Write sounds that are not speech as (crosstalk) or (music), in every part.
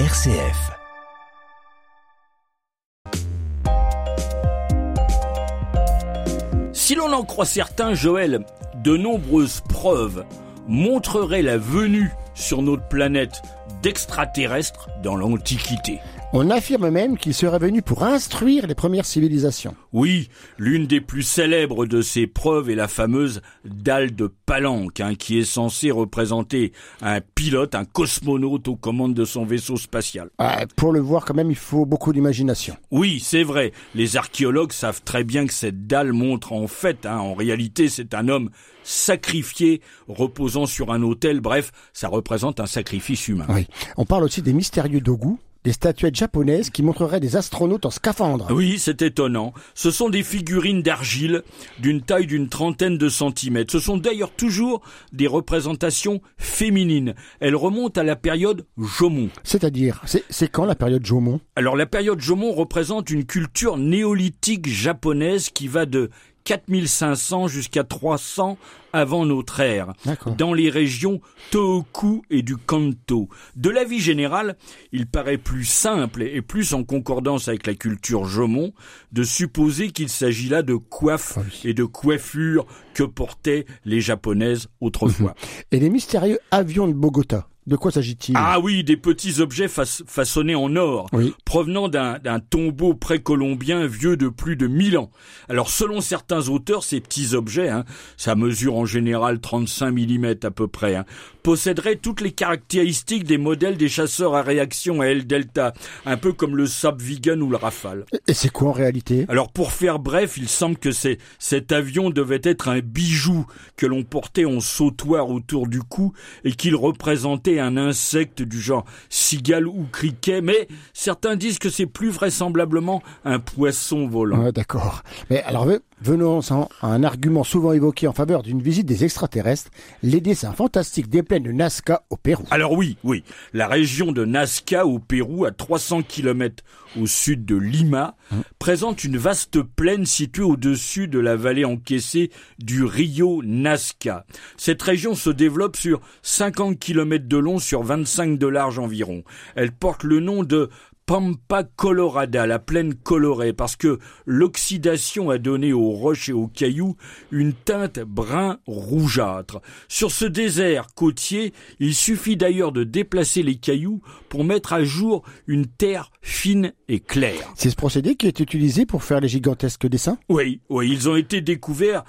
RCF. Si l'on en croit certains, Joël, de nombreuses preuves montreraient la venue sur notre planète d'extraterrestres dans l'Antiquité. On affirme même qu'il serait venu pour instruire les premières civilisations. Oui, l'une des plus célèbres de ces preuves est la fameuse dalle de Palanque, hein, qui est censée représenter un pilote, un cosmonaute aux commandes de son vaisseau spatial. Ah, pour le voir quand même, il faut beaucoup d'imagination. Oui, c'est vrai. Les archéologues savent très bien que cette dalle montre en fait, hein, en réalité, c'est un homme sacrifié reposant sur un autel. Bref, ça représente un sacrifice humain. Oui. On parle aussi des mystérieux dogu, des statuettes japonaises qui montreraient des astronautes en scaphandre. Oui, c'est étonnant. Ce sont des figurines d'argile d'une taille d'une trentaine de centimètres. Ce sont d'ailleurs toujours des représentations féminines. Elles remontent à la période Jomon. C'est-à-dire, c'est quand la période Jomon? Alors la période Jomon représente une culture néolithique japonaise qui va de 4500 jusqu'à 300 avant notre ère, dans les régions Tohoku et du Kanto. De la vie générale, il paraît plus simple et plus en concordance avec la culture Jomon de supposer qu'il s'agit là de coiffes Ah oui. et de coiffures que portaient les japonaises autrefois. (laughs) Et les mystérieux avions de Bogota, de quoi s'agit-il? Ah oui, des petits objets fa- façonnés en or, Oui. provenant d'un tombeau précolombien vieux de plus de 1000 ans. Alors selon certains auteurs, ces petits objets, hein, ça mesure en général 35 mm à peu près, hein, posséderaient toutes les caractéristiques des modèles des chasseurs à réaction à L-Delta, un peu comme le Saab Vigan ou le Rafale. Et c'est quoi en réalité? Alors pour faire bref, il semble que cet avion devait être un bijou que l'on portait en sautoir autour du cou et qu'il représentait un insecte du genre cigale ou criquet, mais certains disent que c'est plus vraisemblablement un poisson volant. D'accord. Mais alors, venons-en à un argument souvent évoqué en faveur d'une visite des extraterrestres, les dessins fantastiques des plaines de Nazca au Pérou. Alors oui, oui, la région de Nazca au Pérou, à 300 km au sud de Lima, présente une vaste plaine située au-dessus de la vallée encaissée du Rio Nazca. Cette région se développe sur 50 km de long sur 25 de large environ. Elle porte le nom de Pampa Colorada, la plaine colorée, parce que l'oxydation a donné aux roches et aux cailloux une teinte brun rougeâtre. Sur ce désert côtier, il suffit d'ailleurs de déplacer les cailloux pour mettre à jour une terre fine et claire. C'est ce procédé qui est utilisé pour faire les gigantesques dessins? Oui, oui, ils ont été découverts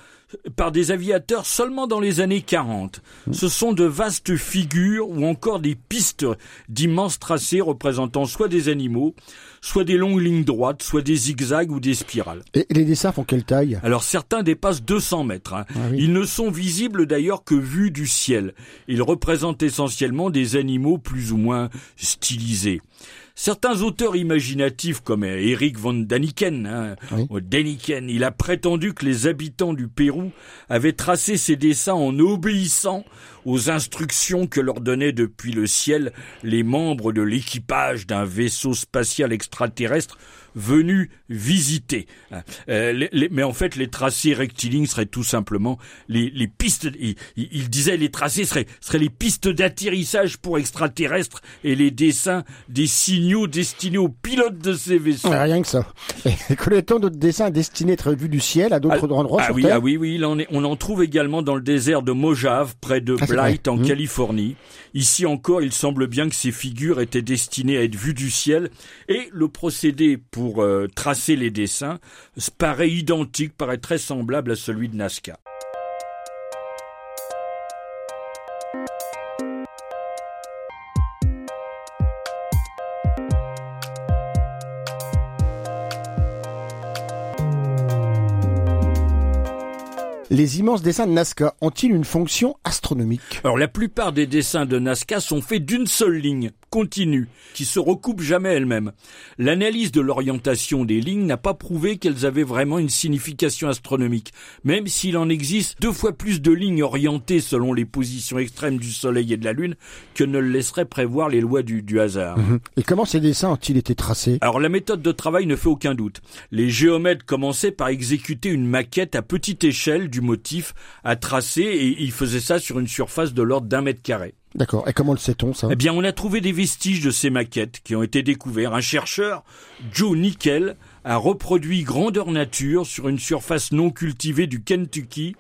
par des aviateurs seulement dans les années 40. Ce sont de vastes figures ou encore des pistes d'immenses tracés représentant soit des animaux, soit des longues lignes droites, soit des zigzags ou des spirales. Et les dessins font quelle taille? Alors certains dépassent 200 mètres. hein. Ah oui. Ils ne sont visibles d'ailleurs que vus du ciel. Ils représentent essentiellement des animaux plus ou moins stylisés. Certains auteurs imaginatifs comme Eric von Daniken, hein, Oui. ou Däniken, il a prétendu que les habitants du Pérou avaient tracé ces dessins en obéissant aux instructions que leur donnaient depuis le ciel les membres de l'équipage d'un vaisseau spatial extraterrestre venu visiter. Euh, les- les- mais en fait, les tracés rectilignes seraient tout simplement les, les pistes. Il, il- disait les tracés seraient, seraient les pistes d'atterrissage pour extraterrestres et les dessins des signaux destinés aux pilotes de ces vaisseaux. Rien que ça. Et connaît-on d'autres dessins destinés à être vus du ciel à d'autres endroits ah sur oui, Terre ah oui, oui, est- on en trouve également dans le désert de Mojave, près de Ah, en Mhm. Californie. Ici encore, il semble bien que ces figures étaient destinées à être vues du ciel, et le procédé pour euh, tracer les dessins paraît identique, paraît très semblable à celui de Nazca. Les immenses dessins de Nazca ont-ils une fonction astronomique Alors la plupart des dessins de Nazca sont faits d'une seule ligne, continue, qui se recoupe jamais elle-même. L'analyse de l'orientation des lignes n'a pas prouvé qu'elles avaient vraiment une signification astronomique, même s'il en existe deux fois plus de lignes orientées selon les positions extrêmes du Soleil et de la Lune que ne le laisseraient prévoir les lois du, du hasard. Et comment ces dessins ont-ils été tracés Alors la méthode de travail ne fait aucun doute. Les géomètres commençaient par exécuter une maquette à petite échelle du motif à tracer et il faisait ça sur une surface de l'ordre d'un mètre carré. D'accord. Et comment le sait-on, ça? Eh bien, on a trouvé des vestiges de ces maquettes qui ont été découverts. Un chercheur, Joe Nickel, a reproduit grandeur nature sur une surface non cultivée du Kentucky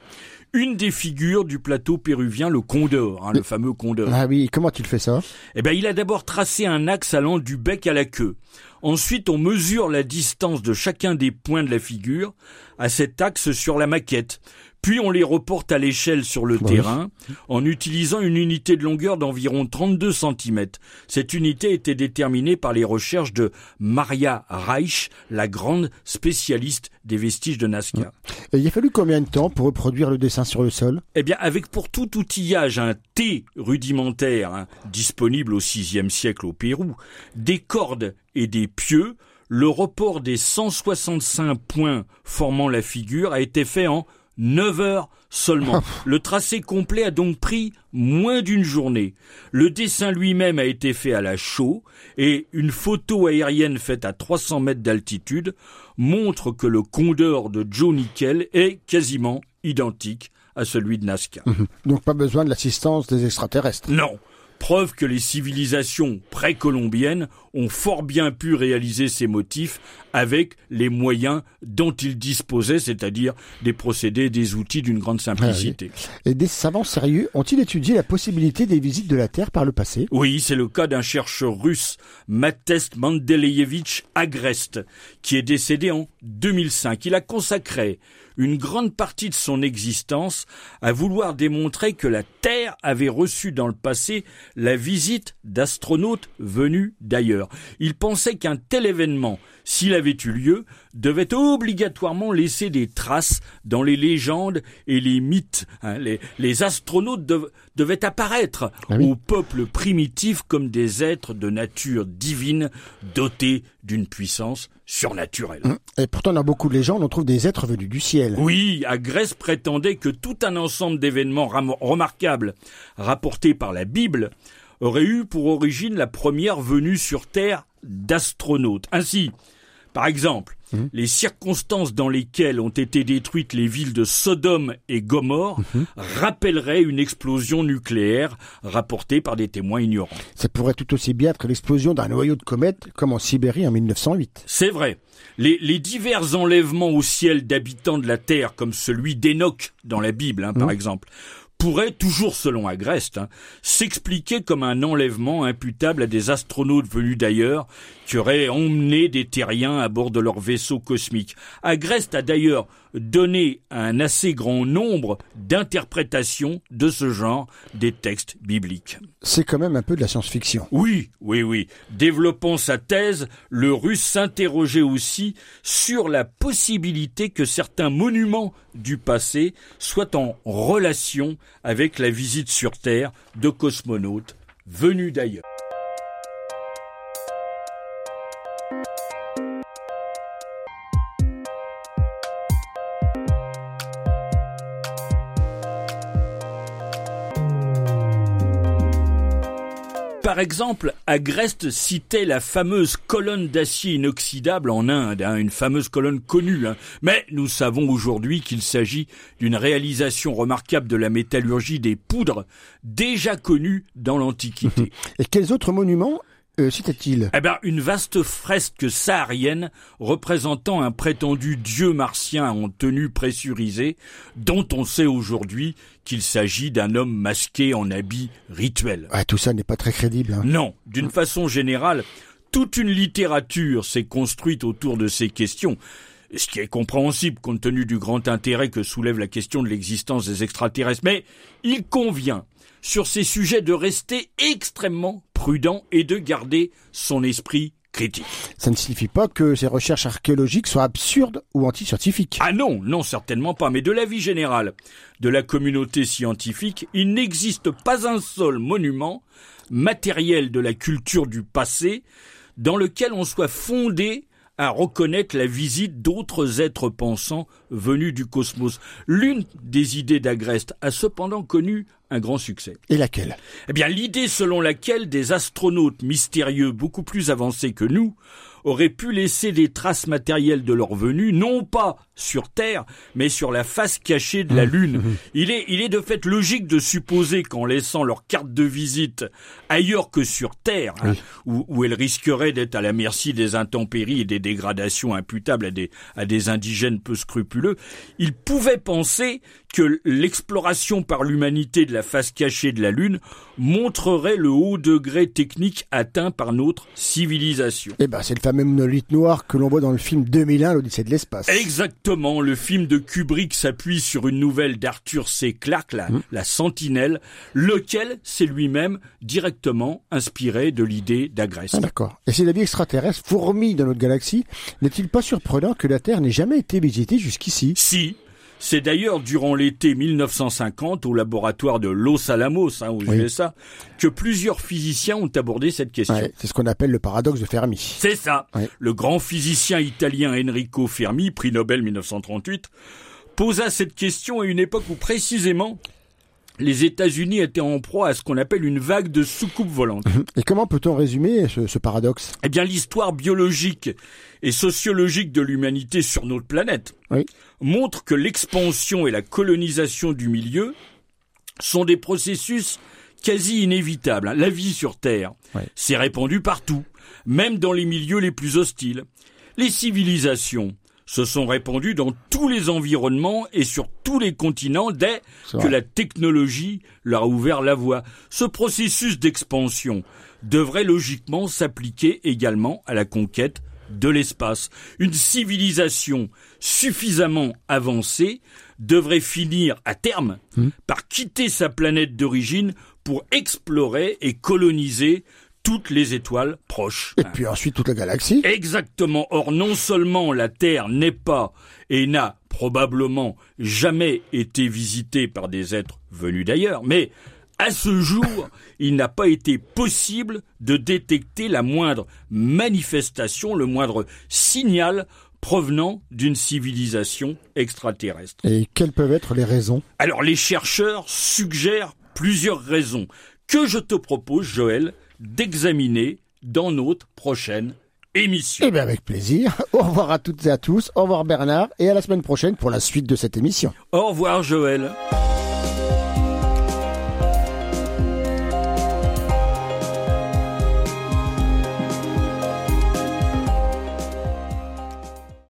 une des figures du plateau péruvien, le Condor, hein, le fameux Condor. Ah oui, comment a-t-il fait ça? Eh bien, il a d'abord tracé un axe allant du bec à la queue. Ensuite, on mesure la distance de chacun des points de la figure à cet axe sur la maquette. Puis on les reporte à l'échelle sur le terrain en utilisant une unité de longueur d'environ 32 cm. Cette unité était déterminée par les recherches de Maria Reich, la grande spécialiste des vestiges de Nazca. Et il a fallu combien de temps pour reproduire le dessin sur le sol? Eh bien, avec pour tout outillage un T rudimentaire hein, disponible au VIe siècle au Pérou, des cordes et des pieux, le report des 165 points formant la figure a été fait en 9 heures seulement. Le tracé complet a donc pris moins d'une journée. Le dessin lui-même a été fait à la chaux et une photo aérienne faite à 300 mètres d'altitude montre que le condor de Joe Nickel est quasiment identique à celui de Nazca. (laughs) Donc pas besoin de l'assistance des extraterrestres. Non. Preuve que les civilisations précolombiennes ont fort bien pu réaliser ces motifs avec les moyens dont ils disposaient, c'est-à-dire des procédés, des outils d'une grande simplicité. Et des savants sérieux ont-ils étudié la possibilité des visites de la Terre par le passé? Oui, c'est le cas d'un chercheur russe, Matest Mendeleyevich Agrest, qui est décédé en 2005. Il a consacré une grande partie de son existence à vouloir démontrer que la Terre avait reçu dans le passé la visite d'astronautes venus d'ailleurs. Il pensait qu'un tel événement, s'il avait eu lieu, devait obligatoirement laisser des traces dans les légendes et les mythes. hein. Les, les astronautes dev- devaient apparaître Ah oui. au peuple primitif comme des êtres de nature divine dotés d'une puissance surnaturelle. Et pourtant, dans beaucoup de légendes, on trouve des êtres venus du ciel. Oui, Agresse prétendait que tout un ensemble d'événements remarquables rapportés par la Bible aurait eu pour origine la première venue sur Terre d'astronautes. Ainsi, par exemple, les circonstances dans lesquelles ont été détruites les villes de Sodome et Gomorre rappelleraient une explosion nucléaire rapportée par des témoins ignorants. Ça pourrait tout aussi bien être l'explosion d'un noyau de comète comme en Sibérie en 1908. C'est vrai. Les, les divers enlèvements au ciel d'habitants de la Terre, comme celui d'Enoch dans la Bible, hein, par exemple, pourraient, toujours selon Agreste, hein, s'expliquer comme un enlèvement imputable à des astronautes venus d'ailleurs qui auraient emmené des terriens à bord de leur vaisseau cosmique. Agreste a d'ailleurs donné un assez grand nombre d'interprétations de ce genre des textes bibliques. C'est quand même un peu de la science-fiction. Oui, oui, oui. Développant sa thèse, le russe s'interrogeait aussi sur la possibilité que certains monuments du passé soient en relation avec la visite sur Terre de cosmonautes venus d'ailleurs. Par exemple, Agreste citait la fameuse colonne d'acier inoxydable en Inde, hein, une fameuse colonne connue. hein. Mais nous savons aujourd'hui qu'il s'agit d'une réalisation remarquable de la métallurgie des poudres, déjà connue dans l'Antiquité. Et quels autres monuments euh, citait-il Eh ben, une vaste fresque saharienne représentant un prétendu dieu martien en tenue pressurisée, dont on sait aujourd'hui qu'il s'agit d'un homme masqué en habit rituel. ah, Tout ça n'est pas très crédible. hein. Non, d'une façon générale, toute une littérature s'est construite autour de ces questions. Ce qui est compréhensible compte tenu du grand intérêt que soulève la question de l'existence des extraterrestres. Mais il convient, sur ces sujets, de rester extrêmement prudent et de garder son esprit critique. Ça ne signifie pas que ces recherches archéologiques soient absurdes ou anti-scientifiques. Ah non, non, certainement pas. Mais de l'avis général de la communauté scientifique, il n'existe pas un seul monument matériel de la culture du passé dans lequel on soit fondé à reconnaître la visite d'autres êtres pensants venus du cosmos. L'une des idées d'Agreste a cependant connu un grand succès. Et laquelle? Eh bien, l'idée selon laquelle des astronautes mystérieux beaucoup plus avancés que nous auraient pu laisser des traces matérielles de leur venue, non pas sur Terre, mais sur la face cachée de la Lune. (laughs) Il est, il est de fait logique de supposer qu'en laissant leur carte de visite ailleurs que sur Terre, hein, où, où elles risqueraient d'être à la merci des intempéries et des dégradations imputables à des, à des indigènes peu scrupuleux, ils pouvaient penser que l'exploration par l'humanité de la face cachée de la Lune montrerait le haut degré technique atteint par notre civilisation. Eh ben, c'est le fameux monolithe noir que l'on voit dans le film 2001, l'Odyssée de l'espace. Exactement, le film de Kubrick s'appuie sur une nouvelle d'Arthur C. Clarke, la, Mmh. la Sentinelle, lequel s'est lui-même directement inspiré de l'idée d'Agreste. Ah, d'accord. Et si la vie extraterrestre fourmille dans notre galaxie, n'est-il pas surprenant que la Terre n'ait jamais été visitée jusqu'ici? Si, c'est d'ailleurs durant l'été 1950 au laboratoire de Los Alamos, hein, aux Oui. USA, que plusieurs physiciens ont abordé cette question. Ouais, C'est ce qu'on appelle le paradoxe de Fermi. C'est ça. Ouais. Le grand physicien italien Enrico Fermi, prix Nobel 1938, posa cette question à une époque où précisément les États-Unis étaient en proie à ce qu'on appelle une vague de soucoupes volantes. (laughs) Et comment peut-on résumer ce, ce paradoxe? Eh bien, l'histoire biologique et sociologique de l'humanité sur notre planète Oui. montre que l'expansion et la colonisation du milieu sont des processus quasi inévitables. La vie sur Terre, s'est répandue partout, même dans les milieux les plus hostiles. Les civilisations se sont répandues dans tous les environnements et sur tous les continents dès que la technologie leur a ouvert la voie. Ce processus d'expansion devrait logiquement s'appliquer également à la conquête de l'espace. Une civilisation suffisamment avancée devrait finir à terme par quitter sa planète d'origine pour explorer et coloniser toutes les étoiles proches. Et puis ensuite toute la galaxie Exactement. Or, non seulement la Terre n'est pas et n'a probablement jamais été visitée par des êtres venus d'ailleurs, mais à ce jour, (laughs) il n'a pas été possible de détecter la moindre manifestation, le moindre signal provenant d'une civilisation extraterrestre. Et quelles peuvent être les raisons? Alors les chercheurs suggèrent plusieurs raisons que je te propose, Joël, d'examiner dans notre prochaine émission. Eh bien avec plaisir. Au revoir à toutes et à tous. Au revoir Bernard. Et à la semaine prochaine pour la suite de cette émission. Au revoir, Joël.